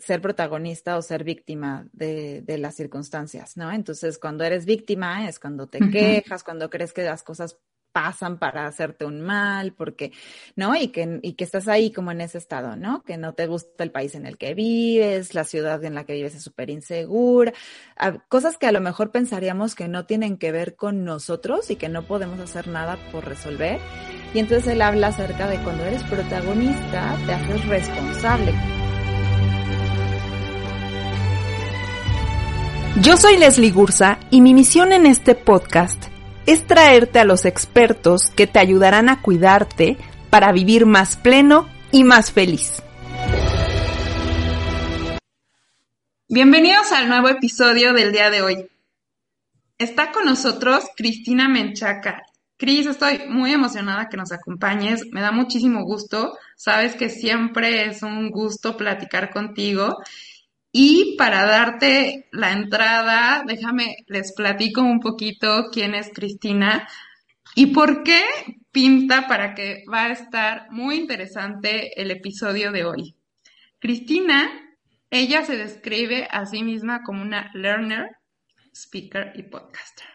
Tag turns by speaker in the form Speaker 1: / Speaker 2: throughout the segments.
Speaker 1: ser protagonista o ser víctima de, de, las circunstancias, ¿no? Entonces, cuando eres víctima es cuando te quejas, cuando crees que las cosas pasan para hacerte un mal, porque, ¿no? Y que, y que estás ahí como en ese estado, ¿no? Que no te gusta el país en el que vives, la ciudad en la que vives es súper insegura, cosas que a lo mejor pensaríamos que no tienen que ver con nosotros y que no podemos hacer nada por resolver. Y entonces él habla acerca de cuando eres protagonista, te haces responsable.
Speaker 2: Yo soy Leslie Gursa y mi misión en este podcast es traerte a los expertos que te ayudarán a cuidarte para vivir más pleno y más feliz. Bienvenidos al nuevo episodio del día de hoy. Está con nosotros Cristina Menchaca. Cris, estoy muy emocionada que nos acompañes. Me da muchísimo gusto. Sabes que siempre es un gusto platicar contigo. Y para darte la entrada, déjame, les platico un poquito quién es Cristina y por qué pinta para que va a estar muy interesante el episodio de hoy. Cristina, ella se describe a sí misma como una learner, speaker y podcaster.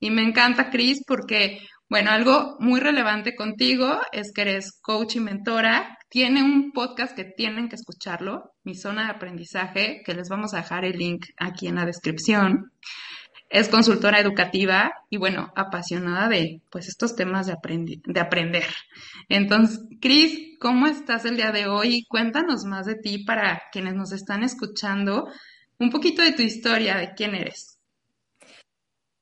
Speaker 2: Y me encanta, Cris, porque, bueno, algo muy relevante contigo es que eres coach y mentora, tiene un podcast que tienen que escucharlo, Mi Zona de Aprendizaje, que les vamos a dejar el link aquí en la descripción. Es consultora educativa y bueno, apasionada de pues estos temas de, de aprender. Entonces, Cris, ¿cómo estás el día de hoy? Cuéntanos más de ti para quienes nos están escuchando, un poquito de tu historia, de quién eres.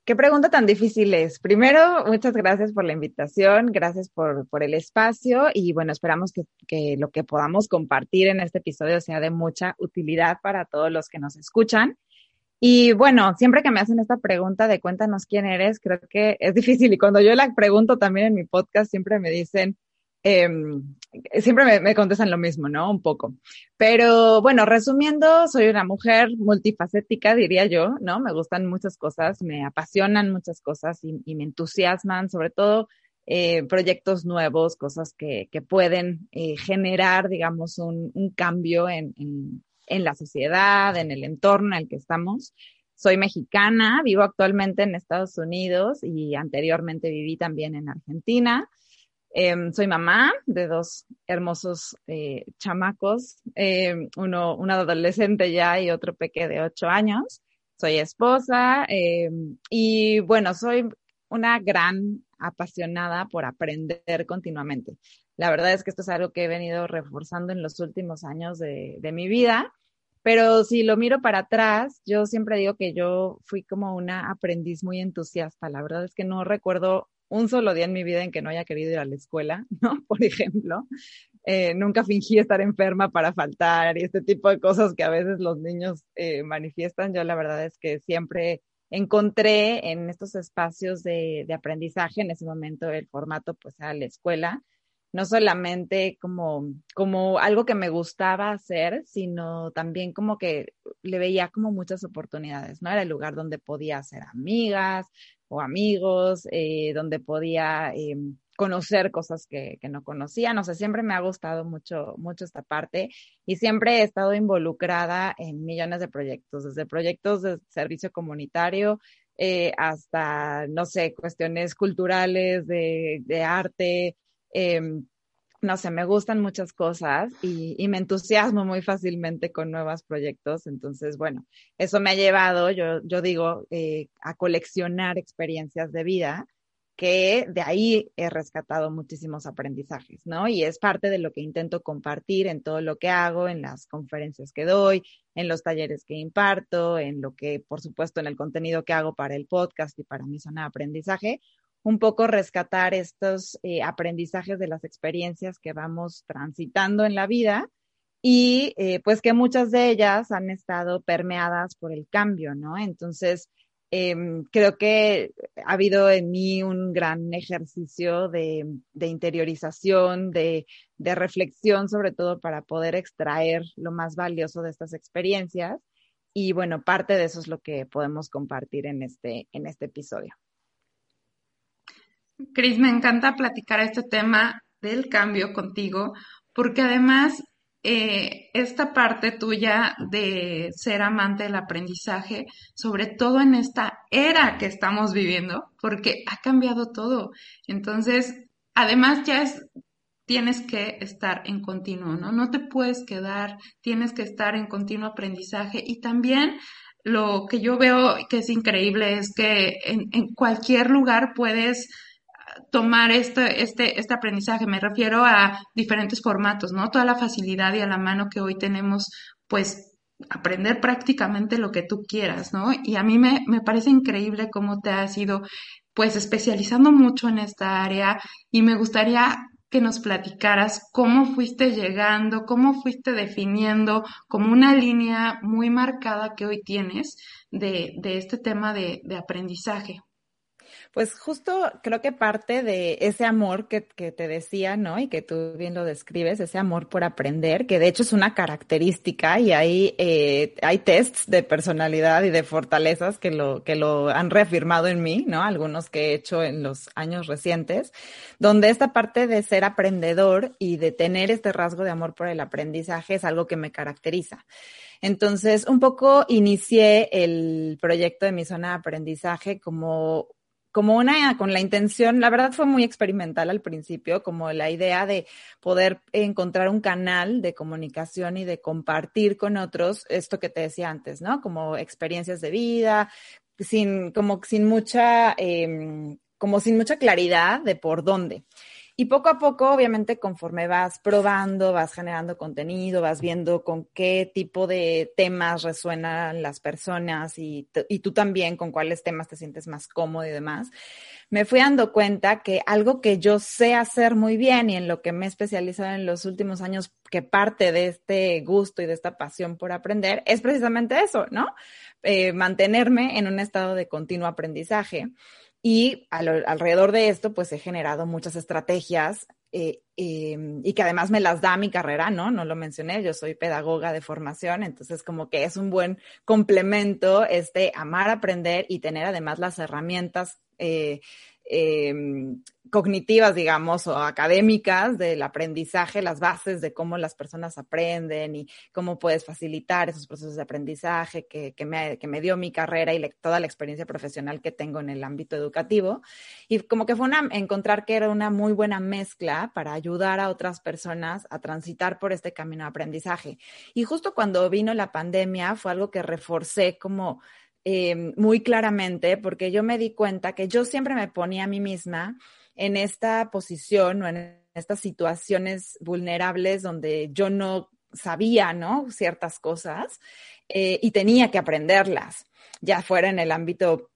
Speaker 1: Qué pregunta tan difícil es. Primero, muchas gracias por la invitación, gracias por, por el espacio y bueno, esperamos que, que, lo que podamos compartir en este episodio sea de mucha utilidad para todos los que nos escuchan. Y bueno, siempre que me hacen esta pregunta de cuéntanos quién eres, creo que es difícil y cuando yo la pregunto también en mi podcast, siempre me dicen, Em, siempre me, contestan lo mismo, ¿no? Un poco. Pero bueno, resumiendo, soy una mujer multifacética, diría yo, ¿no? Me gustan muchas cosas, me apasionan muchas cosas y, me entusiasman, sobre todo eh, proyectos nuevos, cosas que, que pueden eh, generar, digamos, un, un cambio en, en, en la sociedad, en el entorno en el que estamos. Soy mexicana, vivo actualmente en Estados Unidos y anteriormente viví también en Argentina. Em, soy mamá de dos hermosos eh, chamacos, em, uno, un adolescente ya y otro peque de ocho años. Soy esposa em, y bueno, soy una gran apasionada por aprender continuamente. La verdad es que esto es algo que he venido reforzando en los últimos años de, de mi vida, pero si lo miro para atrás, yo siempre digo que yo fui como una aprendiz muy entusiasta. La verdad es que no recuerdo un solo día en mi vida en que no haya querido ir a la escuela, ¿no? Por ejemplo, eh, nunca fingí estar enferma para faltar y este tipo de cosas que a veces los niños eh, manifiestan. Yo la verdad es que siempre encontré en estos espacios de, de, aprendizaje, en ese momento el formato pues a la escuela, no solamente como, como algo que me gustaba hacer, sino también como que le veía como muchas oportunidades, ¿no? Era el lugar donde podía hacer amigas, o amigos, eh, donde podía eh, conocer cosas que, que, no conocía. No sé, siempre me ha gustado mucho, mucho esta parte y siempre he estado involucrada en millones de proyectos, desde proyectos de servicio comunitario eh, hasta, no sé, cuestiones culturales, de, de arte. Em, no sé, me gustan muchas cosas y, me entusiasmo muy fácilmente con nuevos proyectos. Entonces, bueno, eso me ha llevado, yo, yo digo, eh, a coleccionar experiencias de vida que de ahí he rescatado muchísimos aprendizajes, ¿no? Y es parte de lo que intento compartir en todo lo que hago, en las conferencias que doy, en los talleres que imparto, en lo que, por supuesto, en el contenido que hago para el podcast y para mi zona de aprendizaje, un poco rescatar estos eh, aprendizajes de las experiencias que vamos transitando en la vida y eh, pues que muchas de ellas han estado permeadas por el cambio, ¿no? Entonces, eh, creo que ha habido en mí un gran ejercicio de, de interiorización, de, de, reflexión, sobre todo para poder extraer lo más valioso de estas experiencias. Y bueno, parte de eso es lo que podemos compartir en este, en este episodio.
Speaker 2: Cris, me encanta platicar este tema del cambio contigo, porque además eh, esta parte tuya de ser amante del aprendizaje, sobre todo en esta era que estamos viviendo, porque ha cambiado todo. Entonces, además ya es, tienes que estar en continuo, ¿no? No te puedes quedar, tienes que estar en continuo aprendizaje y también lo que yo veo que es increíble es que en, en cualquier lugar puedes tomar este, este, este aprendizaje. Me refiero a diferentes formatos, ¿no? Toda la facilidad y a la mano que hoy tenemos, pues aprender prácticamente lo que tú quieras, ¿no? Y a mí me, me parece increíble cómo te has ido, pues, especializando mucho en esta área y me gustaría que nos platicaras cómo fuiste llegando, cómo fuiste definiendo como una línea muy marcada que hoy tienes de, de este tema de, de aprendizaje.
Speaker 1: Pues justo creo que parte de ese amor que, que, te decía, ¿no? Y que tú bien lo describes, ese amor por aprender, que de hecho es una característica y hay, eh, hay tests de personalidad y de fortalezas que lo, que lo han reafirmado en mí, ¿no? Algunos que he hecho en los años recientes, donde esta parte de ser aprendedor y de tener este rasgo de amor por el aprendizaje es algo que me caracteriza. Entonces, un poco inicié el proyecto de mi zona de aprendizaje como como una, con la intención, la verdad fue muy experimental al principio, como la idea de poder encontrar un canal de comunicación y de compartir con otros esto que te decía antes, ¿no? Como experiencias de vida, sin, como sin mucha, eh, como sin mucha claridad de por dónde. Y poco a poco, obviamente, conforme vas probando, vas generando contenido, vas viendo con qué tipo de temas resuenan las personas y, tú también con cuáles temas te sientes más cómodo y demás, me fui dando cuenta que algo que yo sé hacer muy bien y en lo que me he especializado en los últimos años, que parte de este gusto y de esta pasión por aprender, es precisamente eso, ¿no? Eh, mantenerme en un estado de continuo aprendizaje. Y alrededor de esto, pues he generado muchas estrategias eh, em, y que además me las da mi carrera, ¿no? No lo mencioné, yo soy pedagoga de formación, entonces como que es un buen complemento este amar aprender y tener además las herramientas eh, eh, cognitivas, digamos, o académicas del aprendizaje, las bases de cómo las personas aprenden y cómo puedes facilitar esos procesos de aprendizaje que, que, me, que me, dio mi carrera y toda la experiencia profesional que tengo en el ámbito educativo. Y como que fue una, encontrar que era una muy buena mezcla para ayudar a otras personas a transitar por este camino de aprendizaje. Y justo cuando vino la pandemia fue algo que reforcé como eh, muy claramente porque yo me di cuenta que yo siempre me ponía a mí misma en esta posición o en estas situaciones vulnerables donde yo no sabía, ¿no? Ciertas cosas eh, y tenía que aprenderlas, ya fuera en el ámbito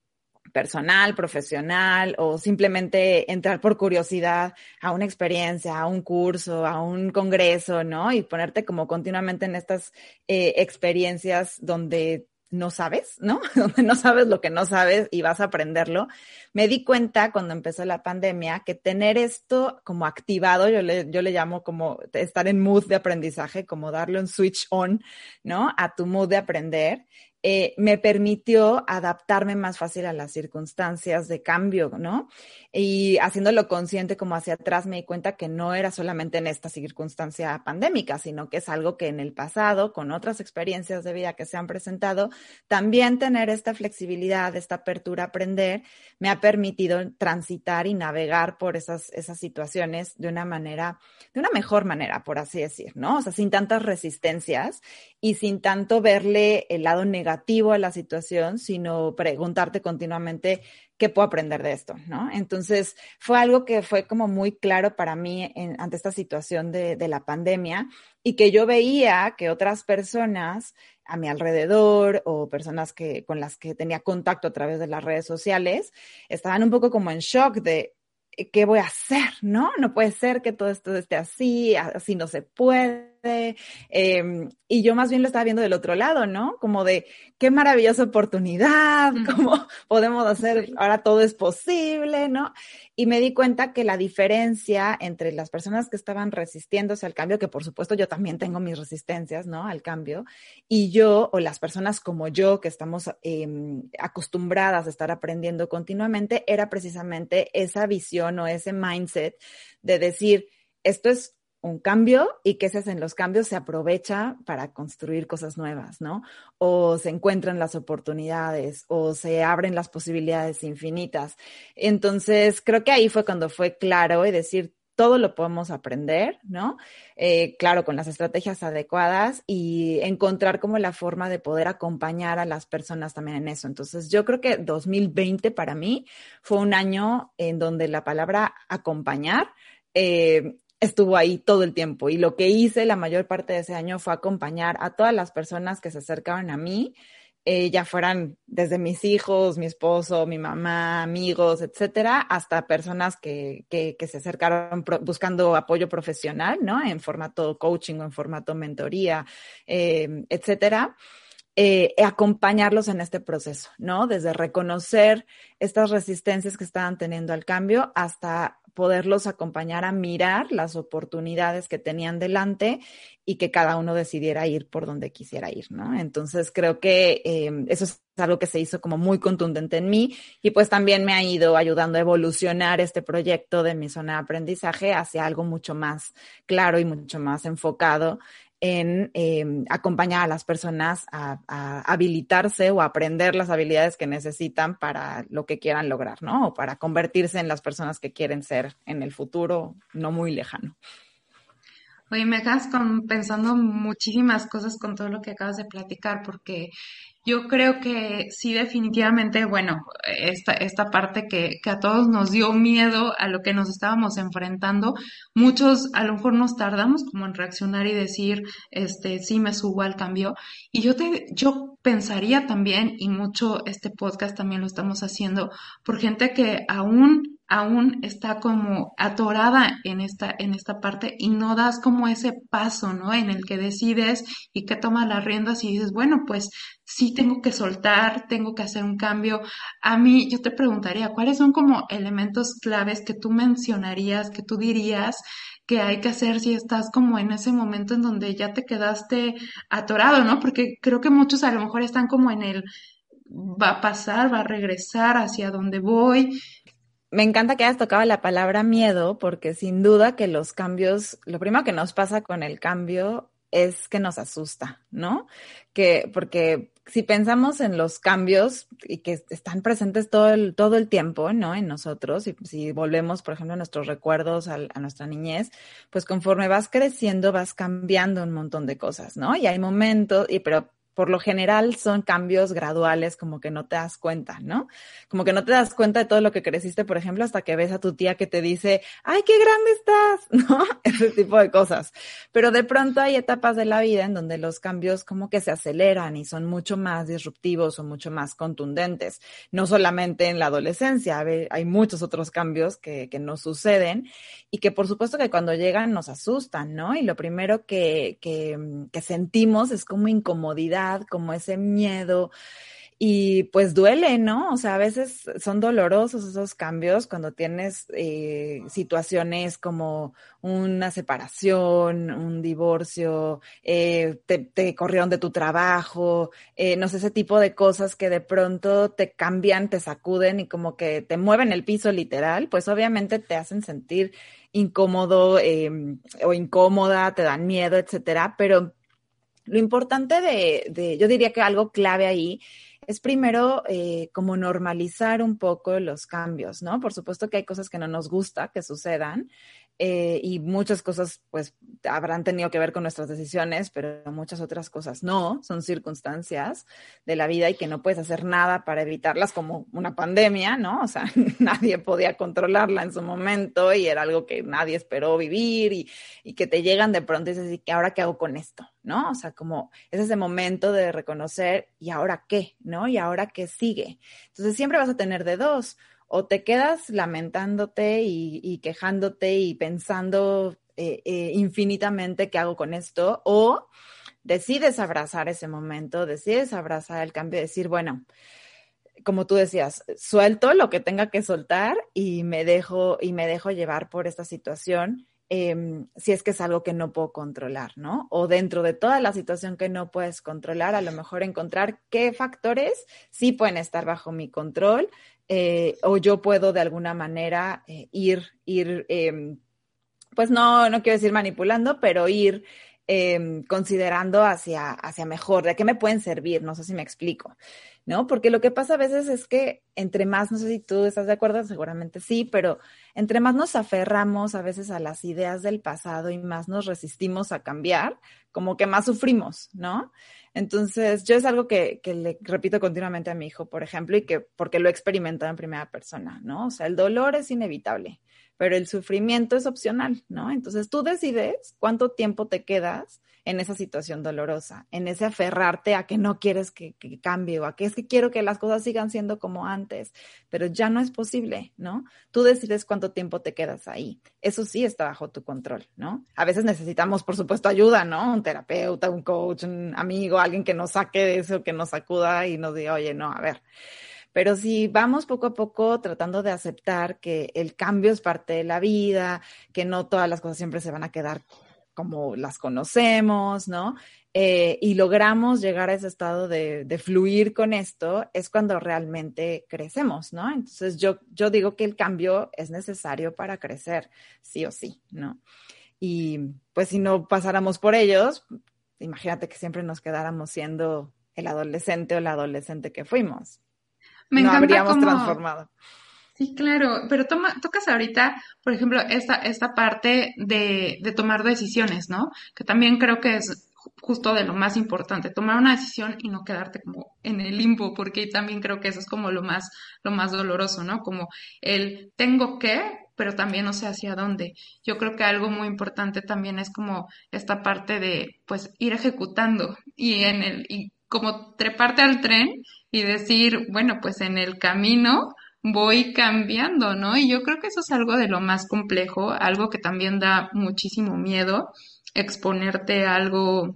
Speaker 1: personal, profesional o simplemente entrar por curiosidad a una experiencia, a un curso, a un congreso, ¿no? Y ponerte como continuamente en estas eh, experiencias donde no sabes, ¿no? No sabes lo que no sabes y vas a aprenderlo. Me di cuenta cuando empezó la pandemia que tener esto como activado, yo le, yo le llamo como estar en mood de aprendizaje, como darle un switch on, ¿no? A tu mood de aprender, eh, me permitió adaptarme más fácil a las circunstancias de cambio, ¿no? Y haciéndolo consciente como hacia atrás me di cuenta que no era solamente en esta circunstancia pandémica, sino que es algo que en el pasado, con otras experiencias de vida que se han presentado, también tener esta flexibilidad, esta apertura a aprender, me ha permitido transitar y navegar por esas, esas situaciones de una manera, de una mejor manera, por así decir, ¿no? O sea, sin tantas resistencias y sin tanto verle el lado negativo a la situación, sino preguntarte continuamente qué puedo aprender de esto, ¿no? Entonces, fue algo que fue como muy claro para mí en, ante esta situación de, de la pandemia y que yo veía que otras personas a mi alrededor o personas que, con las que tenía contacto a través de las redes sociales estaban un poco como en shock de qué voy a hacer, ¿no? No puede ser que todo esto esté así, así no se puede Em, y yo más bien lo estaba viendo del otro lado, ¿no? Como de qué maravillosa oportunidad, cómo podemos hacer, ahora todo es posible, ¿no? Y me di cuenta que la diferencia entre las personas que estaban resistiéndose al cambio, que por supuesto yo también tengo mis resistencias, ¿no? Al cambio, y yo o las personas como yo que estamos eh, acostumbradas a estar aprendiendo continuamente, era precisamente esa visión o ese mindset de decir, esto es un cambio y que ese en los cambios se aprovecha para construir cosas nuevas, ¿no? O se encuentran las oportunidades o se abren las posibilidades infinitas. Entonces, creo que ahí fue cuando fue claro y decir, todo lo podemos aprender, ¿no? Eh, claro, con las estrategias adecuadas y encontrar como la forma de poder acompañar a las personas también en eso. Entonces, yo creo que 2020 para mí fue un año en donde la palabra acompañar eh, estuvo ahí todo el tiempo y lo que hice la mayor parte de ese año fue acompañar a todas las personas que se acercaban a mí, eh, ya fueran desde mis hijos, mi esposo, mi mamá, amigos, etcétera, hasta personas que, que, se acercaron buscando apoyo profesional, ¿no? En formato coaching o en formato mentoría, eh, etcétera. Eh, acompañarlos en este proceso, ¿no? Desde reconocer estas resistencias que estaban teniendo al cambio hasta poderlos acompañar a mirar las oportunidades que tenían delante y que cada uno decidiera ir por donde quisiera ir, ¿no? Entonces creo que em, eso es algo que se hizo como muy contundente en mí y pues también me ha ido ayudando a evolucionar este proyecto de mi zona de aprendizaje hacia algo mucho más claro y mucho más enfocado en em, acompañar a las personas a, habilitarse o aprender las habilidades que necesitan para lo que quieran lograr, ¿no? O para convertirse en las personas que quieren ser en el futuro no muy lejano.
Speaker 2: Oye, me dejas pensando muchísimas cosas con todo lo que acabas de platicar, porque yo creo que sí, definitivamente, bueno, esta, esta parte que, que, a todos nos dio miedo a lo que nos estábamos enfrentando, muchos a lo mejor nos tardamos como en reaccionar y decir, este, sí me subo al cambio. Y yo te, yo pensaría también, y mucho este podcast también lo estamos haciendo, por gente que aún aún está como atorada en esta, en esta parte y no das como ese paso, ¿no? En el que decides y que tomas las riendas y dices, bueno, pues sí tengo que soltar, tengo que hacer un cambio. A mí, yo te preguntaría, ¿cuáles son como elementos claves que tú mencionarías, que tú dirías que hay que hacer si estás como en ese momento en donde ya te quedaste atorado, ¿no? Porque creo que muchos a lo mejor están como en el va a pasar, va a regresar hacia donde voy,
Speaker 1: me encanta que hayas tocado la palabra miedo, porque sin duda que los cambios, lo primero que nos pasa con el cambio es que nos asusta, ¿no? Que, porque si pensamos en los cambios y que están presentes todo el, todo el tiempo, ¿no? En nosotros, y si volvemos, por ejemplo, a nuestros recuerdos, a, a, nuestra niñez, pues conforme vas creciendo, vas cambiando un montón de cosas, ¿no? Y hay momentos, y pero por lo general son cambios graduales, como que no te das cuenta, ¿no? Como que no te das cuenta de todo lo que creciste, por ejemplo, hasta que ves a tu tía que te dice, ay, qué grande estás, ¿no? Ese tipo de cosas. Pero de pronto hay etapas de la vida en donde los cambios como que se aceleran y son mucho más disruptivos o mucho más contundentes. No solamente en la adolescencia, hay muchos otros cambios que, que nos suceden y que por supuesto que cuando llegan nos asustan, ¿no? Y lo primero que, que, que sentimos es como incomodidad como ese miedo. Y pues duele, ¿no? O sea, a veces son dolorosos esos cambios cuando tienes eh, situaciones como una separación, un divorcio, eh, te, corrieron de tu trabajo, eh, no sé, ese tipo de cosas que de pronto te cambian, te sacuden y como que te mueven el piso literal, pues obviamente te hacen sentir incómodo em, o incómoda, te dan miedo, etcétera, pero lo importante de, yo diría que algo clave ahí es primero eh, como normalizar un poco los cambios, ¿no? Por supuesto que hay cosas que no nos gusta que sucedan, eh, y muchas cosas pues habrán tenido que ver con nuestras decisiones, pero muchas otras cosas no, son circunstancias de la vida y que no puedes hacer nada para evitarlas como una pandemia, ¿no? O sea, nadie podía controlarla en su momento y era algo que nadie esperó vivir y, y que te llegan de pronto y dices, ¿y ahora qué hago con esto? ¿No? O sea, como es ese momento de reconocer, ¿y ahora qué? ¿No? ¿Y ahora qué sigue? Entonces siempre vas a tener de dos o te quedas lamentándote y, quejándote y pensando eh, eh, infinitamente qué hago con esto, o decides abrazar ese momento, decides abrazar el cambio decir, bueno, como tú decías, suelto lo que tenga que soltar y me dejo, y me dejo llevar por esta situación. Em, si es que es algo que no puedo controlar, ¿no? O dentro de toda la situación que no puedes controlar, a lo mejor encontrar qué factores sí pueden estar bajo mi control eh, o yo puedo de alguna manera eh, ir, ir em, pues no, no quiero decir manipulando, pero ir em, considerando hacia, hacia mejor, de qué me pueden servir, no sé si me explico. ¿no? Porque lo que pasa a veces es que entre más, no sé si tú estás de acuerdo, seguramente sí, pero entre más nos aferramos a veces a las ideas del pasado y más nos resistimos a cambiar, como que más sufrimos, ¿no? Entonces, yo es algo que, que le repito continuamente a mi hijo, por ejemplo, y que porque lo he experimentado en primera persona, ¿no? O sea, el dolor es inevitable, pero el sufrimiento es opcional, ¿no? Entonces, tú decides cuánto tiempo te quedas en esa situación dolorosa, en ese aferrarte a que no quieres que, cambie o a que es que quiero que las cosas sigan siendo como antes, pero ya no es posible, ¿no? Tú decides cuánto tiempo te quedas ahí. Eso sí está bajo tu control, ¿no? A veces necesitamos, por supuesto, ayuda, ¿no? Un terapeuta, un coach, un amigo, alguien que nos saque de eso, que nos acuda y nos diga, oye, no, a ver. Pero si vamos poco a poco tratando de aceptar que el cambio es parte de la vida, que no todas las cosas siempre se van a quedar como las conocemos, ¿no? Eh, y logramos llegar a ese estado de, fluir con esto, es cuando realmente crecemos, ¿no? Entonces yo, yo digo que el cambio es necesario para crecer, sí o sí, ¿no? Y pues si no pasáramos por ellos, imagínate que siempre nos quedáramos siendo el adolescente o la adolescente que fuimos. Me no habríamos transformado.
Speaker 2: Sí, claro, pero toma, tocas ahorita, por ejemplo, esta, esta parte de, de tomar decisiones, ¿no? Que también creo que es justo de lo más importante, tomar una decisión y no quedarte como en el limbo, porque también creo que eso es como lo más, lo más doloroso, ¿no? Como el tengo que, pero también no sé hacia dónde. Yo creo que algo muy importante también es como esta parte de, pues, ir ejecutando y en el, y como treparte al tren y decir, bueno, pues en el camino, voy cambiando, ¿no? Y yo creo que eso es algo de lo más complejo, algo que también da muchísimo miedo, exponerte a algo,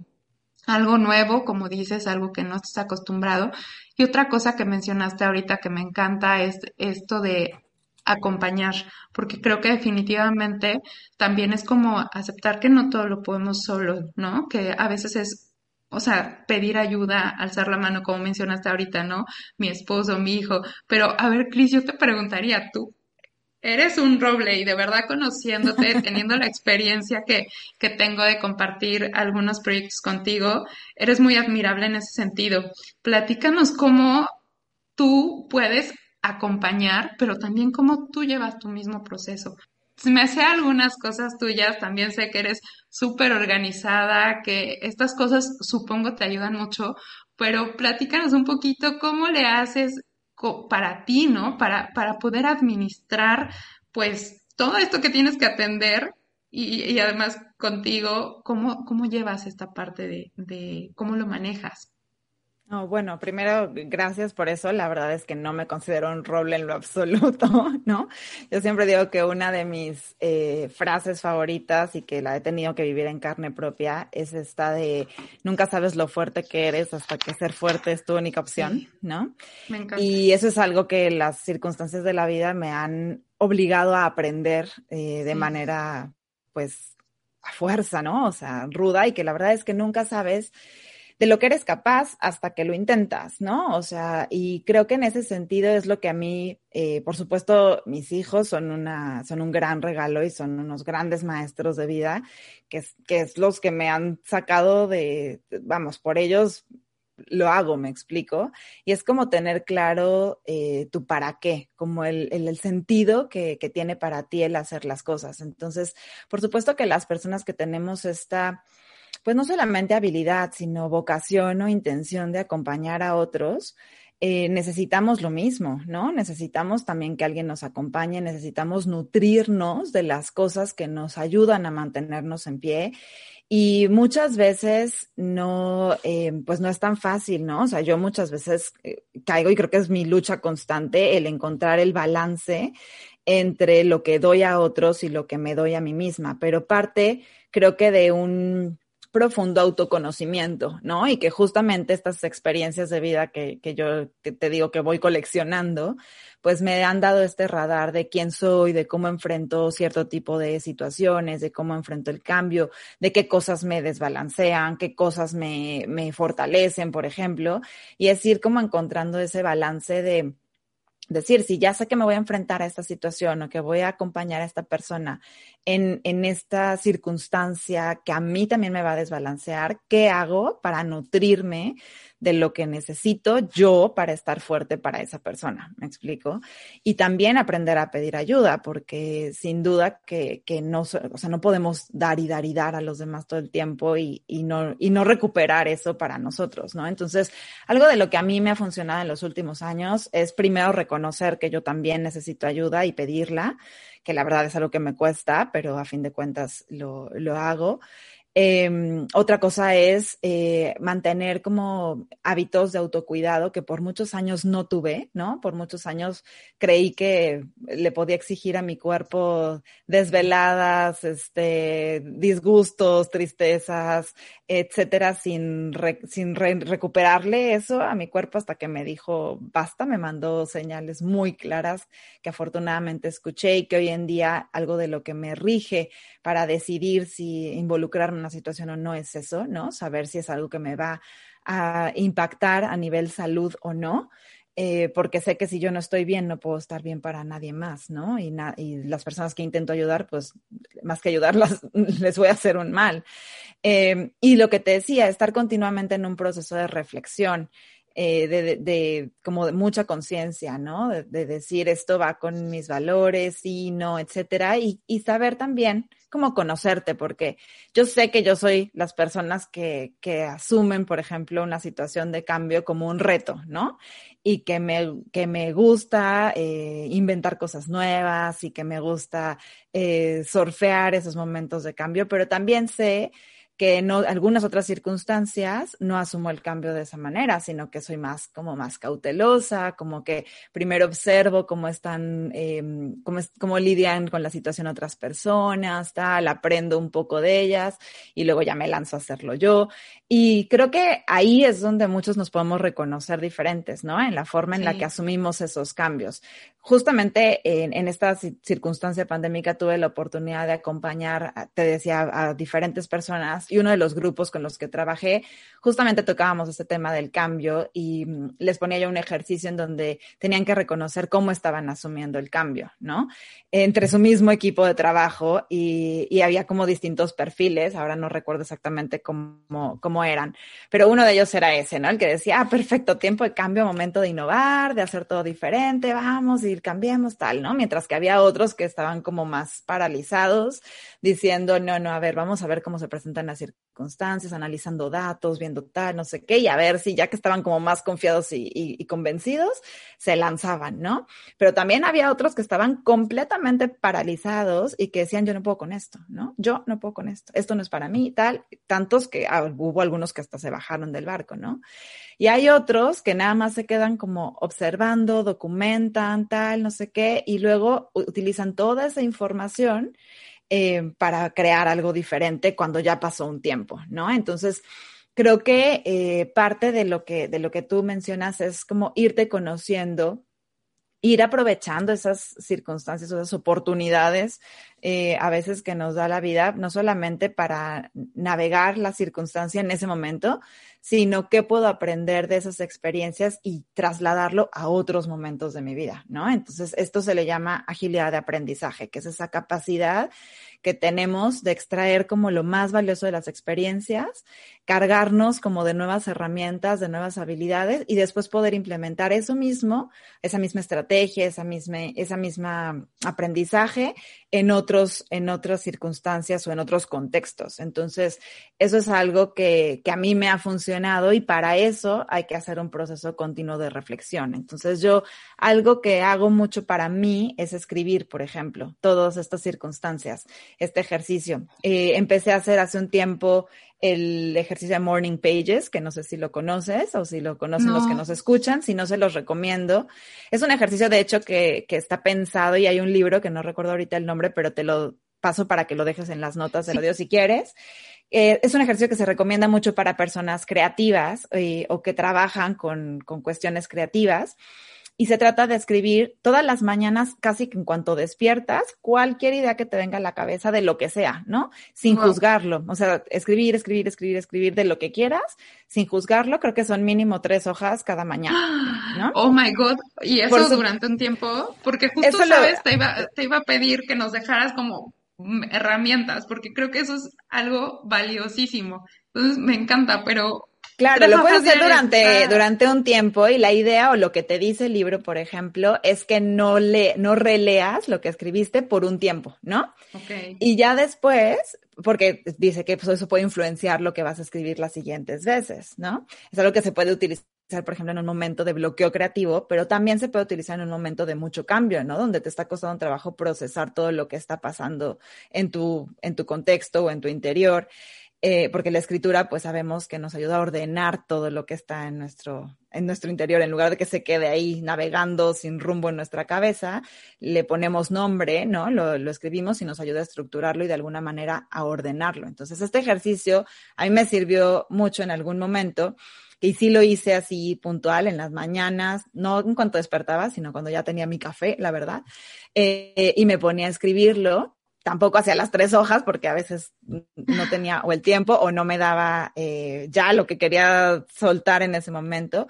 Speaker 2: algo nuevo, como dices, algo que no estás acostumbrado. Y otra cosa que mencionaste ahorita que me encanta es esto de acompañar, porque creo que definitivamente también es como aceptar que no todo lo podemos solo, ¿no? Que a veces es o sea, pedir ayuda, alzar la mano, como mencionaste ahorita, ¿no? Mi esposo, mi hijo. Pero, a ver, Cris, yo te preguntaría, tú, eres un roble y de verdad conociéndote, teniendo la experiencia que, que tengo de compartir algunos proyectos contigo, eres muy admirable en ese sentido. Platícanos cómo tú puedes acompañar, pero también cómo tú llevas tu mismo proceso me sé algunas cosas tuyas, también sé que eres súper organizada, que estas cosas supongo te ayudan mucho, pero platícanos un poquito cómo le haces para ti, ¿no? Para, para poder administrar, pues, todo esto que tienes que atender y, y además contigo, ¿cómo, cómo llevas esta parte de, de cómo lo manejas?
Speaker 1: No, bueno, primero, gracias por eso. La verdad es que no me considero un roble en lo absoluto, ¿no? Yo siempre digo que una de mis eh, frases favoritas y que la he tenido que vivir en carne propia es esta de nunca sabes lo fuerte que eres hasta que ser fuerte es tu única opción, ¿no? Me encanta. Y eso es algo que las circunstancias de la vida me han obligado a aprender eh, de manera, pues, a fuerza, ¿no? O sea, ruda y que la verdad es que nunca sabes de lo que eres capaz hasta que lo intentas, ¿no? O sea, y creo que en ese sentido es lo que a mí, eh, por supuesto, mis hijos son una, son un gran regalo y son unos grandes maestros de vida, que es, que es los que me han sacado de, vamos, por ellos lo hago, me explico, y es como tener claro eh, tu para qué, como el, el, el sentido que, que tiene para ti el hacer las cosas. Entonces, por supuesto que las personas que tenemos esta pues no solamente habilidad, sino vocación o intención de acompañar a otros, eh, necesitamos lo mismo, ¿no? Necesitamos también que alguien nos acompañe, necesitamos nutrirnos de las cosas que nos ayudan a mantenernos en pie. Y muchas veces no, eh, pues no es tan fácil, ¿no? O sea, yo muchas veces eh, caigo y creo que es mi lucha constante el encontrar el balance entre lo que doy a otros y lo que me doy a mí misma, pero parte creo que de un profundo autoconocimiento, ¿no? Y que justamente estas experiencias de vida que, que yo te digo que voy coleccionando, pues me han dado este radar de quién soy, de cómo enfrento cierto tipo de situaciones, de cómo enfrento el cambio, de qué cosas me desbalancean, qué cosas me, me fortalecen, por ejemplo, y es ir como encontrando ese balance de, decir, si ya sé que me voy a enfrentar a esta situación o que voy a acompañar a esta persona en, en, esta circunstancia que a mí también me va a desbalancear, ¿qué hago para nutrirme de lo que necesito yo para estar fuerte para esa persona? ¿Me explico? Y también aprender a pedir ayuda, porque sin duda que, que no, o sea, no podemos dar y dar y dar a los demás todo el tiempo y, y, no, y no recuperar eso para nosotros, ¿no? Entonces, algo de lo que a mí me ha funcionado en los últimos años es primero reconocer que yo también necesito ayuda y pedirla que la verdad es algo que me cuesta, pero a fin de cuentas lo, lo hago. Eh, otra cosa es eh, mantener como hábitos de autocuidado que por muchos años no tuve, ¿no? Por muchos años creí que le podía exigir a mi cuerpo desveladas, este, disgustos, tristezas, etcétera, sin, sin re, recuperarle eso a mi cuerpo hasta que me dijo basta, me mandó señales muy claras que afortunadamente escuché y que hoy en día algo de lo que me rige para decidir si involucrarme una situación o no es eso, ¿no? Saber si es algo que me va a impactar a nivel salud o no. Eh, porque sé que si yo no estoy bien, no puedo estar bien para nadie más, ¿no? Y, las personas que intento ayudar, pues más que ayudarlas, les voy a hacer un mal. Eh, y lo que te decía, estar continuamente en un proceso de reflexión. Eh, de, de, como de mucha conciencia, ¿no? De, de, decir esto va con mis valores, sí, no, etcétera, y, y saber también como conocerte, porque yo sé que yo soy las personas que, que asumen, por ejemplo, una situación de cambio como un reto, ¿no? Y que me, que me gusta eh, inventar cosas nuevas y que me gusta eh, surfear esos momentos de cambio, pero también sé que en algunas otras circunstancias no asumo el cambio de esa manera, sino que soy más como más cautelosa, como que primero observo cómo están, eh, cómo, cómo lidian con la situación otras personas, tal, aprendo un poco de ellas y luego ya me lanzo a hacerlo yo. Y creo que ahí es donde muchos nos podemos reconocer diferentes, ¿no? En la forma en sí. la que asumimos esos cambios. Justamente en, en esta circunstancia pandémica tuve la oportunidad de acompañar, te decía, a diferentes personas y uno de los grupos con los que trabajé, justamente tocábamos este tema del cambio y mm, les ponía yo un ejercicio en donde tenían que reconocer cómo estaban asumiendo el cambio, ¿no? Entre su mismo equipo de trabajo y, y había como distintos perfiles, ahora no recuerdo exactamente cómo, cómo eran, pero uno de ellos era ese, ¿no? El que decía, ah, perfecto, tiempo de cambio, momento de innovar, de hacer todo diferente, vamos y cambiemos tal, ¿no? Mientras que había otros que estaban como más paralizados, diciendo, no, no, a ver, vamos a ver cómo se presentan circunstancias, analizando datos, viendo tal, no sé qué, y a ver si ya que estaban como más confiados y convencidos, se lanzaban, ¿no? Pero también había otros que estaban completamente paralizados y que decían, yo no puedo con esto, ¿no? Yo no puedo con esto, esto no es para mí, tal, tantos que ah, hubo algunos que hasta se bajaron del barco, ¿no? Y hay otros que nada más se quedan como observando, documentan, tal, no sé qué, y luego utilizan toda esa información eh, para crear algo diferente cuando ya pasó un tiempo, ¿no? Entonces, creo que eh, parte de lo que, de lo que tú mencionas es como irte conociendo ir aprovechando esas circunstancias, esas oportunidades eh, a veces que nos da la vida, no solamente para navegar la circunstancia en ese momento, sino qué puedo aprender de esas experiencias y trasladarlo a otros momentos de mi vida, ¿no? Entonces, esto se le llama agilidad de aprendizaje, que es esa capacidad que tenemos de extraer como lo más valioso de las experiencias, cargarnos como de nuevas herramientas, de nuevas habilidades y después poder implementar eso mismo, esa misma estrategia, esa misma, esa misma aprendizaje en otros, en otras circunstancias o en otros contextos. Entonces, eso es algo que, que a mí me ha funcionado y para eso hay que hacer un proceso continuo de reflexión. Entonces, yo algo que hago mucho para mí es escribir, por ejemplo, todas estas circunstancias este ejercicio. Eh, empecé a hacer hace un tiempo el ejercicio de Morning Pages, que no sé si lo conoces o si lo conocen no. los que nos escuchan, si no se los recomiendo. Es un ejercicio, de hecho, que, que está pensado y hay un libro que no recuerdo ahorita el nombre, pero te lo paso para que lo dejes en las notas del audio si quieres. Eh, es un ejercicio que se recomienda mucho para personas creativas eh, o que trabajan con, con cuestiones creativas y se trata de escribir todas las mañanas, casi que en cuanto despiertas, cualquier idea que te venga a la cabeza de lo que sea, ¿no? Sin wow. juzgarlo. O sea, escribir, escribir, escribir, escribir de lo que quieras, sin juzgarlo. Creo que son mínimo tres hojas cada mañana, ¿no?
Speaker 2: Oh my God. Y eso Por durante un tiempo, porque justo, sabes, lo... te, iba, te iba a pedir que nos dejaras como mm, herramientas, porque creo que eso es algo valiosísimo. Entonces me encanta, pero
Speaker 1: Claro, lo puedes hacer durante, durante un tiempo y la idea o lo que te dice el libro, por ejemplo, es que no le, no releas lo que escribiste por un tiempo, ¿no?
Speaker 2: Okay.
Speaker 1: Y ya después, porque dice que pues, eso puede influenciar lo que vas a escribir las siguientes veces, ¿no? Es algo que se puede utilizar por ejemplo, en un momento de bloqueo creativo, pero también se puede utilizar en un momento de mucho cambio, ¿no? Donde te está costando un trabajo procesar todo lo que está pasando en tu, en tu contexto o en tu interior. Eh, porque la escritura, pues sabemos que nos ayuda a ordenar todo lo que está en nuestro, en nuestro interior, en lugar de que se quede ahí navegando sin rumbo en nuestra cabeza, le ponemos nombre, ¿no? Lo, escribimos y nos ayuda a estructurarlo y de alguna manera a ordenarlo. Entonces, este ejercicio a mí me sirvió mucho en algún momento y sí lo hice así puntual en las mañanas, no en cuanto despertaba, sino cuando ya tenía mi café, la verdad, eh, y me ponía a escribirlo tampoco hacía las tres hojas porque a veces no tenía o el tiempo o no me daba eh, ya lo que quería soltar en ese momento.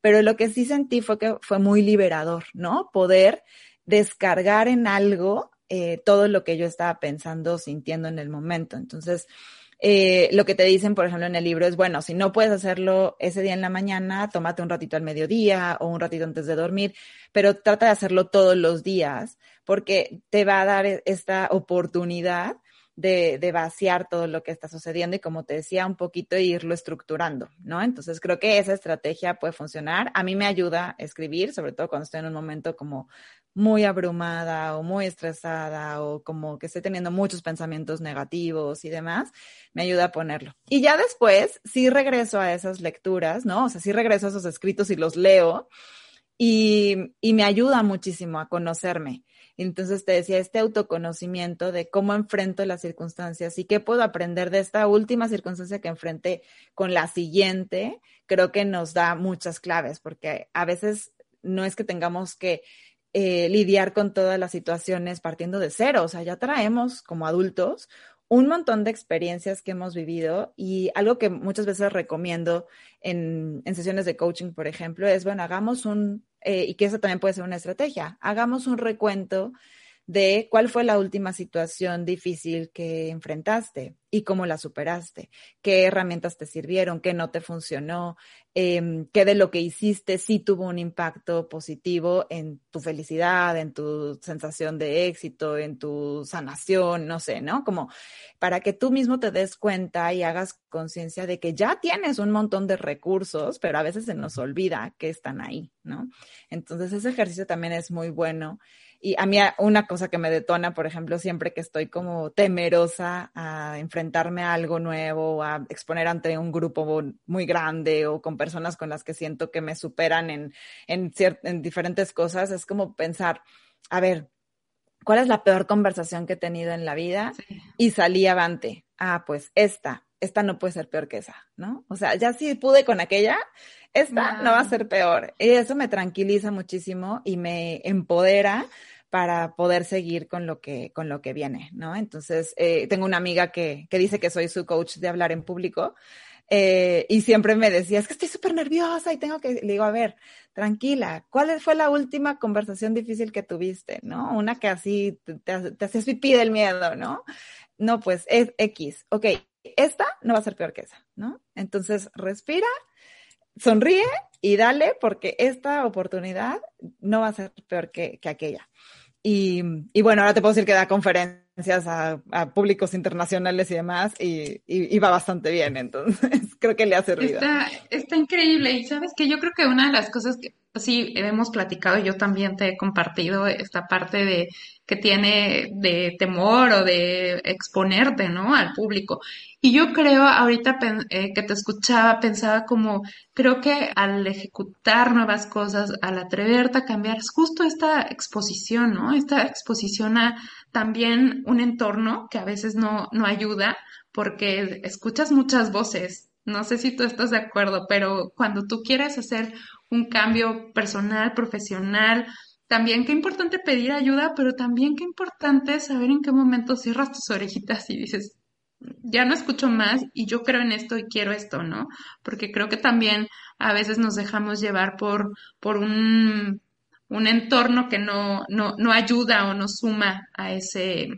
Speaker 1: Pero lo que sí sentí fue que fue muy liberador, ¿no? Poder descargar en algo eh, todo lo que yo estaba pensando, sintiendo en el momento. Entonces, eh, lo que te dicen, por ejemplo, en el libro es, bueno, si no puedes hacerlo ese día en la mañana, tómate un ratito al mediodía o un ratito antes de dormir, pero trata de hacerlo todos los días porque te va a dar e-, esta oportunidad de, de, vaciar todo lo que está sucediendo y como te decía, un poquito irlo estructurando, ¿no? Entonces creo que esa estrategia puede funcionar. A mí me ayuda a escribir, sobre todo cuando estoy en un momento como muy abrumada o muy estresada o como que estoy teniendo muchos pensamientos negativos y demás, me ayuda a ponerlo. Y ya después sí regreso a esas lecturas, ¿no? O sea, sí regreso a esos escritos y los leo y, y me ayuda muchísimo a conocerme. Entonces te decía, este autoconocimiento de cómo enfrento las circunstancias y qué puedo aprender de esta última circunstancia que enfrenté con la siguiente, creo que nos da muchas claves, porque a veces no es que tengamos que eh, lidiar con todas las situaciones partiendo de cero, o sea, ya traemos como adultos un montón de experiencias que hemos vivido y algo que muchas veces recomiendo en, en sesiones de coaching, por ejemplo, es, bueno, hagamos un, eh, y que eso también puede ser una estrategia, hagamos un recuento de cuál fue la última situación difícil que enfrentaste y cómo la superaste, qué herramientas te sirvieron, qué no te funcionó, eh, qué de lo que hiciste sí tuvo un impacto positivo en tu felicidad, en tu sensación de éxito, en tu sanación, no sé, ¿no? Como para que tú mismo te des cuenta y hagas conciencia de que ya tienes un montón de recursos, pero a veces se nos olvida que están ahí, ¿no? Entonces ese ejercicio también es muy bueno. Y a mí una cosa que me detona, por ejemplo, siempre que estoy como temerosa a enfrentarme a algo nuevo, a exponer ante un grupo muy grande o con personas con las que siento que me superan en, en, en diferentes cosas, es como pensar, a ver, ¿cuál es la peor conversación que he tenido en la vida? Sí. Y salí avante. Ah, pues esta, esta no puede ser peor que esa, ¿no? O sea, ya si pude con aquella, esta wow. no va a ser peor. Y eso me tranquiliza muchísimo y me empodera para poder seguir con lo que, con lo que viene, ¿no? Entonces, eh, tengo una amiga que, que dice que soy su coach de hablar en público. Eh, y siempre me decía, es que estoy súper nerviosa y tengo que, le digo, a ver, tranquila, ¿cuál fue la última conversación difícil que tuviste? ¿No? Una que así te, te, te haces pipí del miedo, ¿no? No, pues es X. Ok, esta no va a ser peor que esa, ¿no? Entonces, respira, sonríe y dale porque esta oportunidad no va a ser peor que, que aquella. Y, y, bueno, ahora te puedo decir que da conferencias a, públicos internacionales y demás y, y, y, va bastante bien, entonces creo que le ha servido.
Speaker 2: Está, está increíble y sabes que yo creo que una de las cosas que sí hemos platicado, yo también te he compartido esta parte de que tiene de temor o de exponerte, ¿no? Al público. Y yo creo, ahorita eh, que te escuchaba, pensaba como, creo que al ejecutar nuevas cosas, al atreverte a cambiar, es justo esta exposición, ¿no? Esta exposición a también un entorno que a veces no, no ayuda porque escuchas muchas voces. No sé si tú estás de acuerdo, pero cuando tú quieres hacer un cambio personal, profesional, también qué importante pedir ayuda, pero también qué importante saber en qué momento cierras tus orejitas y dices, ya no escucho más y yo creo en esto y quiero esto, ¿no? Porque creo que también a veces nos dejamos llevar por, por un, un entorno que no, no, no ayuda o no suma a ese,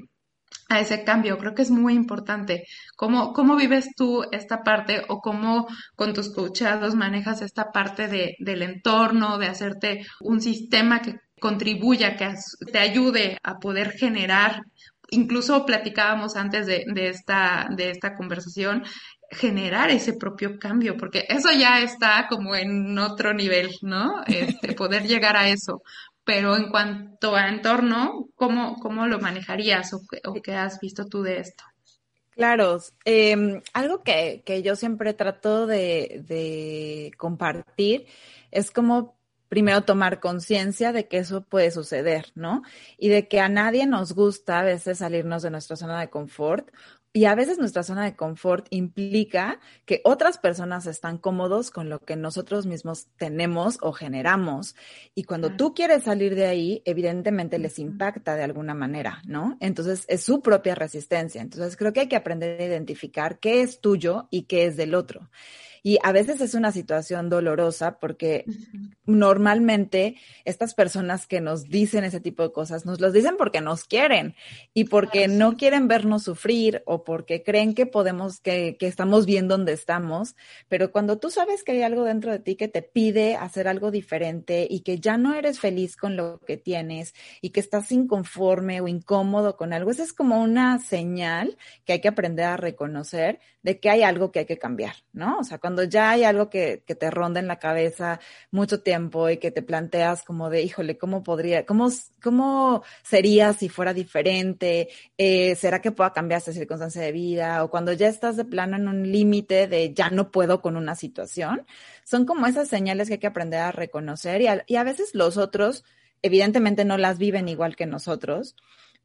Speaker 2: a ese cambio. Creo que es muy importante. ¿Cómo, cómo vives tú esta parte o cómo con tus coachados manejas esta parte de, del entorno, de hacerte un sistema que contribuya, que te ayude a poder generar incluso platicábamos antes de, de, esta, de esta conversación, generar ese propio cambio, porque eso ya está como en otro nivel, ¿no? Este, poder llegar a eso. Pero en cuanto a entorno, ¿cómo, cómo lo manejarías o, qué has visto tú de esto?
Speaker 1: Claro, eh, algo que, que, yo siempre trato de, de compartir es como primero tomar conciencia de que eso puede suceder, ¿no? Y de que a nadie nos gusta a veces salirnos de nuestra zona de confort y a veces nuestra zona de confort implica que otras personas están cómodos con lo que nosotros mismos tenemos o generamos. Y cuando tú quieres salir de ahí, evidentemente les impacta de alguna manera, ¿no? Entonces es su propia resistencia. Entonces creo que hay que aprender a identificar qué es tuyo y qué es del otro. Y a veces es una situación dolorosa porque normalmente estas personas que nos dicen ese tipo de cosas nos los dicen porque nos quieren y porque no quieren vernos sufrir o porque creen que podemos, que, que estamos bien donde estamos. Pero cuando tú sabes que hay algo dentro de ti que te pide hacer algo diferente y que ya no eres feliz con lo que tienes y que estás inconforme o incómodo con algo, esa es como una señal que hay que aprender a reconocer de que hay algo que hay que cambiar, ¿no? O sea, cuando ya hay algo que, te ronda en la cabeza mucho tiempo y que te planteas como de, híjole, ¿cómo podría, cómo, cómo sería si fuera diferente? Eh, ¿Será que pueda cambiar esta circunstancia de vida? O cuando ya estás de plano en un límite de ya no puedo con una situación, son como esas señales que hay que aprender a reconocer y a, y a veces los otros, evidentemente no las viven igual que nosotros,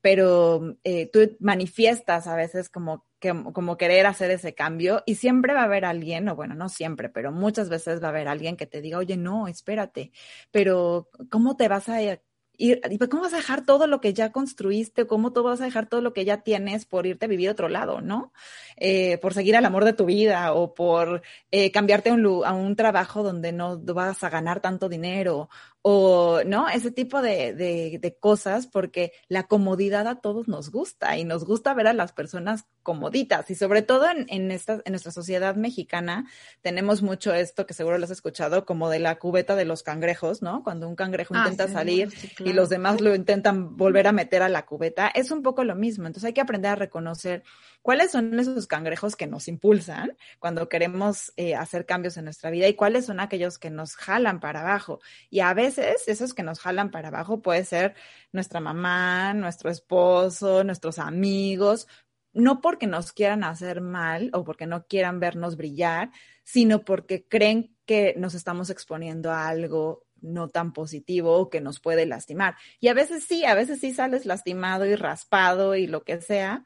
Speaker 1: pero eh, tú manifiestas a veces como, que, como querer hacer ese cambio y siempre va a haber alguien, o bueno, no siempre, pero muchas veces va a haber alguien que te diga, oye, no, espérate, pero ¿cómo te vas a ir, ¿cómo vas a dejar todo lo que ya construiste? ¿Cómo tú vas a dejar todo lo que ya tienes por irte a vivir a otro lado, no? Eh, por seguir al amor de tu vida o por eh, cambiarte a un, a un trabajo donde no vas a ganar tanto dinero o no, ese tipo de, de, de, cosas, porque la comodidad a todos nos gusta y nos gusta ver a las personas comoditas y sobre todo en, en, esta, en nuestra sociedad mexicana tenemos mucho esto que seguro lo has escuchado como de la cubeta de los cangrejos, ¿no? Cuando un cangrejo ah, intenta salir sí, claro. y los demás lo intentan volver a meter a la cubeta, es un poco lo mismo. Entonces hay que aprender a reconocer cuáles son esos cangrejos que nos impulsan cuando queremos eh, hacer cambios en nuestra vida y cuáles son aquellos que nos jalan para abajo. Y a veces esos que nos jalan para abajo puede ser nuestra mamá, nuestro esposo, nuestros amigos, no porque nos quieran hacer mal o porque no quieran vernos brillar, sino porque creen que nos estamos exponiendo a algo no tan positivo o que nos puede lastimar. Y a veces sí, a veces sí sales lastimado y raspado y lo que sea,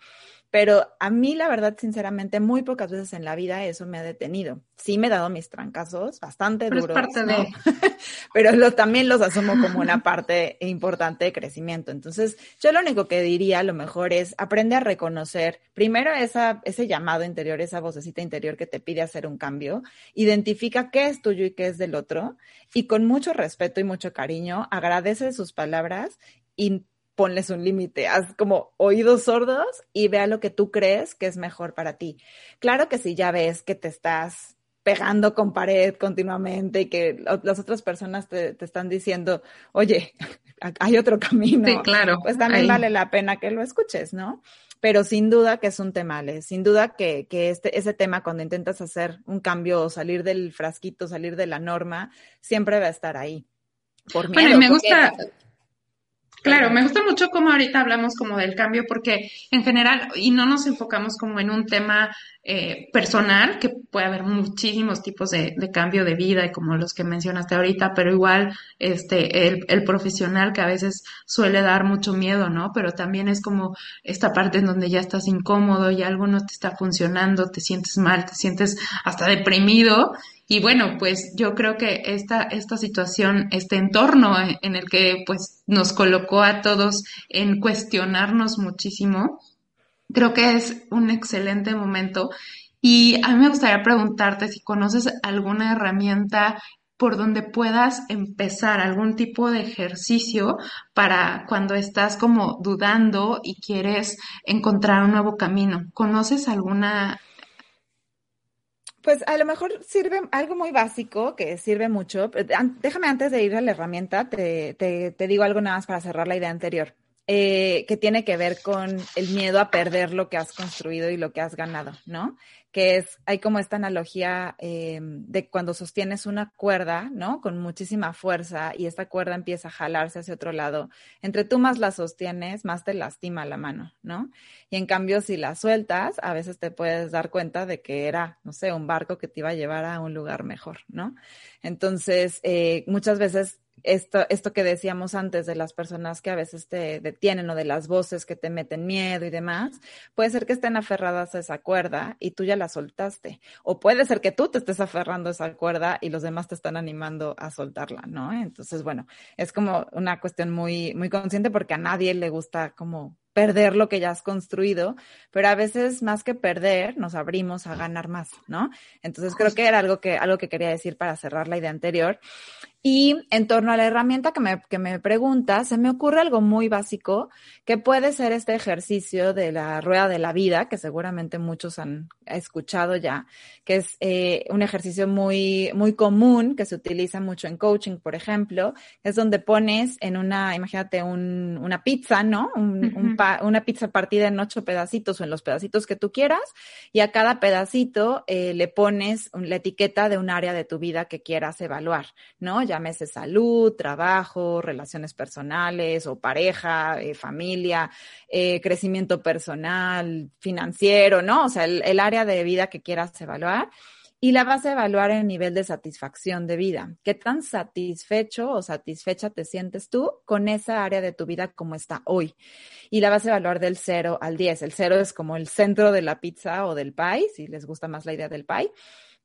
Speaker 1: pero a mí, la verdad, sinceramente, muy pocas veces en la vida eso me ha detenido. Sí me he dado mis trancazos bastante
Speaker 2: Pero
Speaker 1: duros.
Speaker 2: Es parte de...
Speaker 1: Pero lo, también los asumo como una parte importante de crecimiento. Entonces, yo lo único que diría a lo mejor es aprende a reconocer primero esa, ese llamado interior, esa vocecita interior que te pide hacer un cambio. Identifica qué es tuyo y qué es del otro. Y con mucho respeto y mucho cariño, agradece sus palabras y ponles un límite, haz como oídos sordos y vea lo que tú crees que es mejor para ti. Claro que si ya ves que te estás pegando con pared continuamente y que las otras personas te, te están diciendo, oye, hay otro camino.
Speaker 2: Sí, claro.
Speaker 1: Pues también Ahí. vale la pena que lo escuches, ¿no? Pero sin duda que es un tema, sin duda que, que este, ese tema cuando intentas hacer un cambio o salir del frasquito, salir de la norma, siempre va a estar ahí.
Speaker 2: Por miedo, bueno, me gusta, Claro, me gusta mucho como ahorita hablamos como del cambio porque en general, y no nos enfocamos como en un tema eh, personal, que puede haber muchísimos tipos de, de, cambio de vida y como los que mencionaste ahorita, pero igual este, el, el, profesional que a veces suele dar mucho miedo, ¿no? Pero también es como esta parte en donde ya estás incómodo y algo no te está funcionando, te sientes mal, te sientes hasta deprimido y bueno, pues yo creo que esta, esta situación, este entorno en el que pues nos colocó a todos en cuestionarnos muchísimo, creo que es un excelente momento. Y a mí me gustaría preguntarte si conoces alguna herramienta por donde puedas empezar algún tipo de ejercicio para cuando estás como dudando y quieres encontrar un nuevo camino. ¿Conoces alguna
Speaker 1: pues a lo mejor sirve algo muy básico que sirve mucho. Déjame antes de ir a la herramienta, te, te, te digo algo nada más para cerrar la idea anterior. Eh, que tiene que ver con el miedo a perder lo que has construido y lo que has ganado, ¿no? Que es, hay como esta analogía eh, de cuando sostienes una cuerda, ¿no? Con muchísima fuerza y esta cuerda empieza a jalarse hacia otro lado. Entre tú más la sostienes, más te lastima la mano, ¿no? Y en cambio, si la sueltas, a veces te puedes dar cuenta de que era, no sé, un barco que te iba a llevar a un lugar mejor, ¿no? Entonces, eh, muchas veces esto, esto que decíamos antes de las personas que a veces te detienen o de las voces que te meten miedo y demás, puede ser que estén aferradas a esa cuerda y tú ya la soltaste. O puede ser que tú te estés aferrando a esa cuerda y los demás te están animando a soltarla, ¿no? Entonces, bueno, es como una cuestión muy, muy consciente porque a nadie le gusta como perder lo que ya has construido, pero a veces más que perder, nos abrimos a ganar más, ¿no? Entonces creo que era algo que, algo que quería decir para cerrar la idea anterior. Y en torno a la herramienta que me, que me pregunta, se me ocurre algo muy básico que puede ser este ejercicio de la rueda de la vida, que seguramente muchos han escuchado ya, que es eh, un ejercicio muy, muy común que se utiliza mucho en coaching, por ejemplo, es donde pones en una, imagínate, un, una pizza, ¿no? Un, una pizza partida en ocho pedacitos o en los pedacitos que tú quieras, y a cada pedacito eh, le pones la etiqueta de un área de tu vida que quieras evaluar, ¿no? Llámese salud, trabajo, relaciones personales o pareja, eh, familia, eh, crecimiento personal, financiero, ¿no? O sea, el, área de vida que quieras evaluar y la vas a evaluar en nivel de satisfacción de vida. ¿Qué tan satisfecho o satisfecha te sientes tú con esa área de tu vida como está hoy? Y la vas a evaluar del 0 al 10. El 0 es como el centro de la pizza o del pie, si les gusta más la idea del pie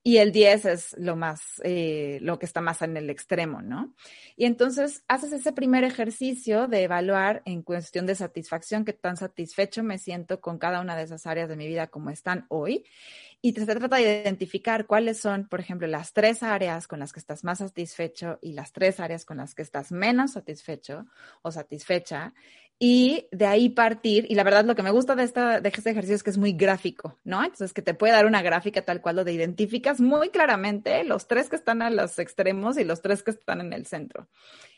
Speaker 1: y el 10 es lo más, eh, lo que está más en el extremo, ¿no? Y entonces haces ese primer ejercicio de evaluar en cuestión de satisfacción, qué tan satisfecho me siento con cada una de esas áreas de mi vida como están hoy. Y se trata de identificar cuáles son, por ejemplo, las tres áreas con las que estás más satisfecho y las tres áreas con las que estás menos satisfecho o satisfecha y de ahí partir. Y la verdad, lo que me gusta de, esta, de este ejercicio es que es muy gráfico, ¿no? Entonces, que te puede dar una gráfica tal cual donde identificas muy claramente los tres que están a los extremos y los tres que están en el centro.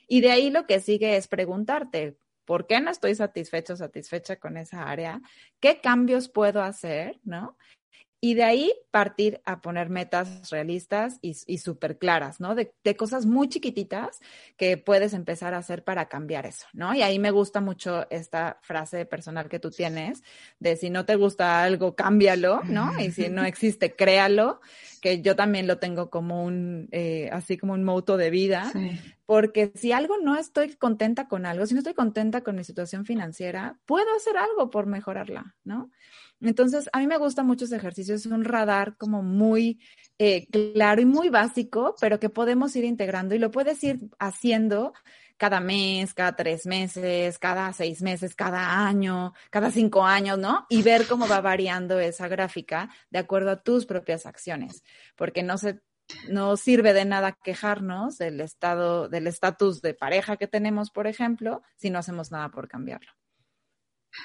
Speaker 1: Y de ahí lo que sigue es preguntarte, ¿por qué no estoy satisfecho, satisfecha con esa área? ¿Qué cambios puedo hacer, no? Y de ahí partir a poner metas realistas y, súper claras, ¿no? De, cosas muy chiquititas que puedes empezar a hacer para cambiar eso, ¿no? Y ahí me gusta mucho esta frase personal que tú tienes de si no te gusta algo, cámbialo, ¿no? Y si no existe, créalo, que yo también lo tengo como un, eh, así como un moto de vida, porque si algo no estoy contenta con algo, si no estoy contenta con mi situación financiera, puedo hacer algo por mejorarla, ¿no? Entonces, a mí me gusta mucho ese ejercicio, es un radar como muy eh, claro y muy básico, pero que podemos ir integrando y lo puedes ir haciendo cada mes, cada tres meses, cada seis meses, cada año, cada cinco años, ¿no? Y ver cómo va variando esa gráfica de acuerdo a tus propias acciones, porque no se no sirve de nada quejarnos del estado, del estatus de pareja que tenemos, por ejemplo, si no hacemos nada por cambiarlo.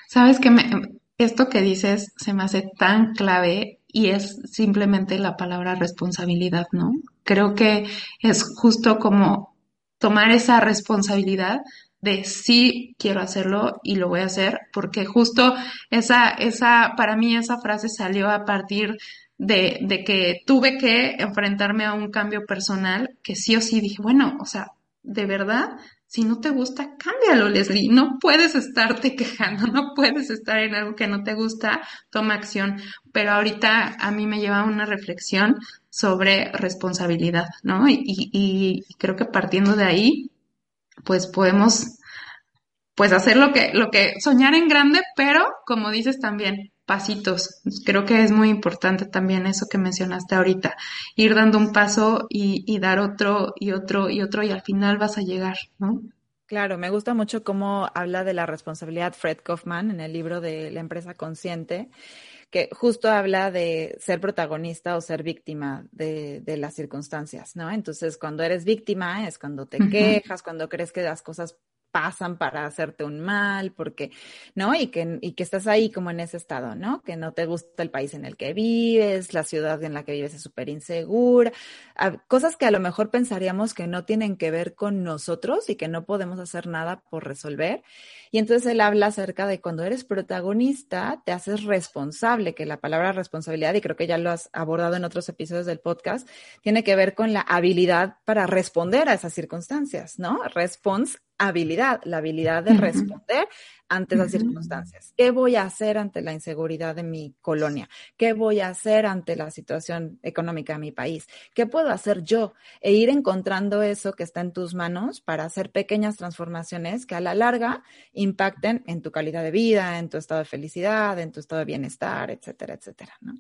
Speaker 2: Sabes que me, esto que dices se me hace tan clave y es simplemente la palabra responsabilidad, ¿no? Creo que es justo como tomar esa responsabilidad de sí quiero hacerlo y lo voy a hacer, porque justo esa, esa, para mí esa frase salió a partir de, de que tuve que enfrentarme a un cambio personal que sí o sí dije, bueno, o sea, de verdad si no te gusta, cámbialo, Leslie. No puedes estarte quejando, no puedes estar en algo que no te gusta, toma acción. Pero ahorita a mí me lleva una reflexión sobre responsabilidad, ¿no? Y, y, creo que partiendo de ahí, pues podemos, pues hacer lo que, lo que, soñar en grande, pero como dices también, pasitos. Creo que es muy importante también eso que mencionaste ahorita, ir dando un paso y, dar otro y otro y otro y al final vas a llegar, ¿no?
Speaker 1: Claro, me gusta mucho cómo habla de la responsabilidad Fred Kaufman en el libro de La empresa consciente, que justo habla de ser protagonista o ser víctima de, de las circunstancias, ¿no? Entonces, cuando eres víctima es cuando te quejas, cuando crees que las cosas pasan para hacerte un mal, porque, ¿no? Y que, y que estás ahí como en ese estado, ¿no? Que no te gusta el país en el que vives, la ciudad en la que vives es súper insegura, cosas que a lo mejor pensaríamos que no tienen que ver con nosotros y que no podemos hacer nada por resolver. Y entonces él habla acerca de cuando eres protagonista, te haces responsable, que la palabra responsabilidad, y creo que ya lo has abordado en otros episodios del podcast, tiene que ver con la habilidad para responder a esas circunstancias, ¿no? Response habilidad, la habilidad de responder ante las circunstancias. ¿Qué voy a hacer ante la inseguridad de mi colonia? ¿Qué voy a hacer ante la situación económica de mi país? ¿Qué puedo hacer yo? E ir encontrando eso que está en tus manos para hacer pequeñas transformaciones que a la larga impacten en tu calidad de vida, en tu estado de felicidad, en tu estado de bienestar, etcétera, etcétera, ¿no?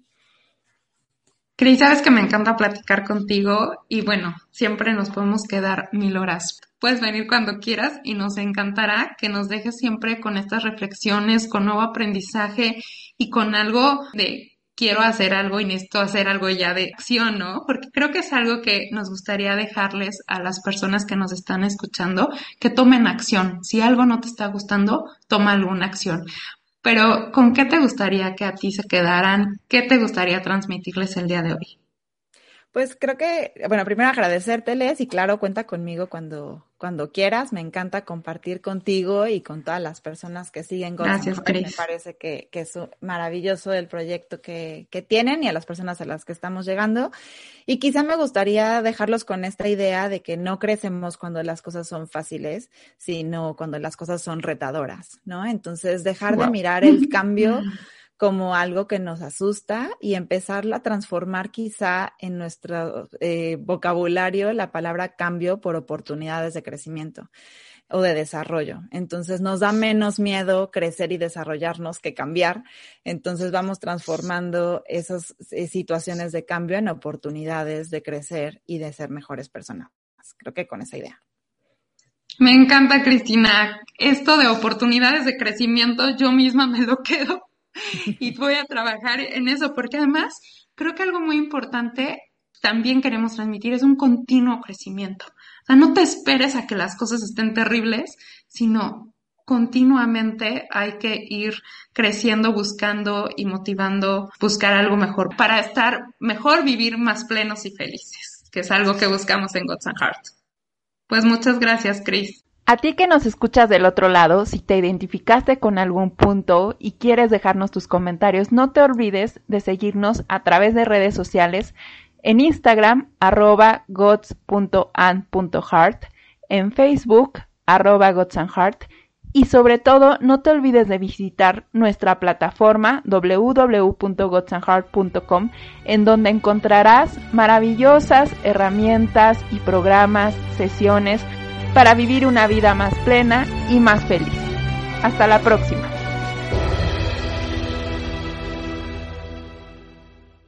Speaker 2: Cris, sabes que me encanta platicar contigo y bueno, siempre nos podemos quedar mil horas. Puedes venir cuando quieras y nos encantará que nos dejes siempre con estas reflexiones, con nuevo aprendizaje y con algo de quiero hacer algo y necesito hacer algo ya de acción, ¿no? Porque creo que es algo que nos gustaría dejarles a las personas que nos están escuchando, que tomen acción. Si algo no te está gustando, toma alguna acción. Pero, ¿con qué te gustaría que a ti se quedaran? ¿Qué te gustaría transmitirles el día de hoy?
Speaker 1: Pues creo que, bueno, primero agradecérteles y claro, cuenta conmigo cuando, cuando quieras. Me encanta compartir contigo y con todas las personas que siguen
Speaker 2: Gracias, Chris.
Speaker 1: Me parece que, que, es maravilloso el proyecto que, que tienen y a las personas a las que estamos llegando. Y quizá me gustaría dejarlos con esta idea de que no crecemos cuando las cosas son fáciles, sino cuando las cosas son retadoras, ¿no? Entonces, dejar de mirar el cambio como algo que nos asusta y empezarla a transformar quizá en nuestro eh, vocabulario la palabra cambio por oportunidades de crecimiento o de desarrollo. Entonces nos da menos miedo crecer y desarrollarnos que cambiar. Entonces vamos transformando esas eh, situaciones de cambio en oportunidades de crecer y de ser mejores personas. Creo que con esa idea.
Speaker 2: Me encanta, Cristina. Esto de oportunidades de crecimiento, yo misma me lo quedo y voy a trabajar en eso, porque además creo que algo muy importante también queremos transmitir es un continuo crecimiento. O sea, no te esperes a que las cosas estén terribles, sino continuamente hay que ir creciendo, buscando y motivando, buscar algo mejor para estar mejor, vivir más plenos y felices, que es algo que buscamos en Gods and Heart. Pues muchas gracias, Chris.
Speaker 3: A ti que nos escuchas del otro lado, si te identificaste con algún punto y quieres dejarnos tus comentarios, no te olvides de seguirnos a través de redes sociales en Instagram arroba gods.and.heart, en Facebook arroba godsandheart y sobre todo no te olvides de visitar nuestra plataforma www.godsandheart.com en donde encontrarás maravillosas herramientas y programas, sesiones, para vivir una vida más plena y más feliz. Hasta la próxima.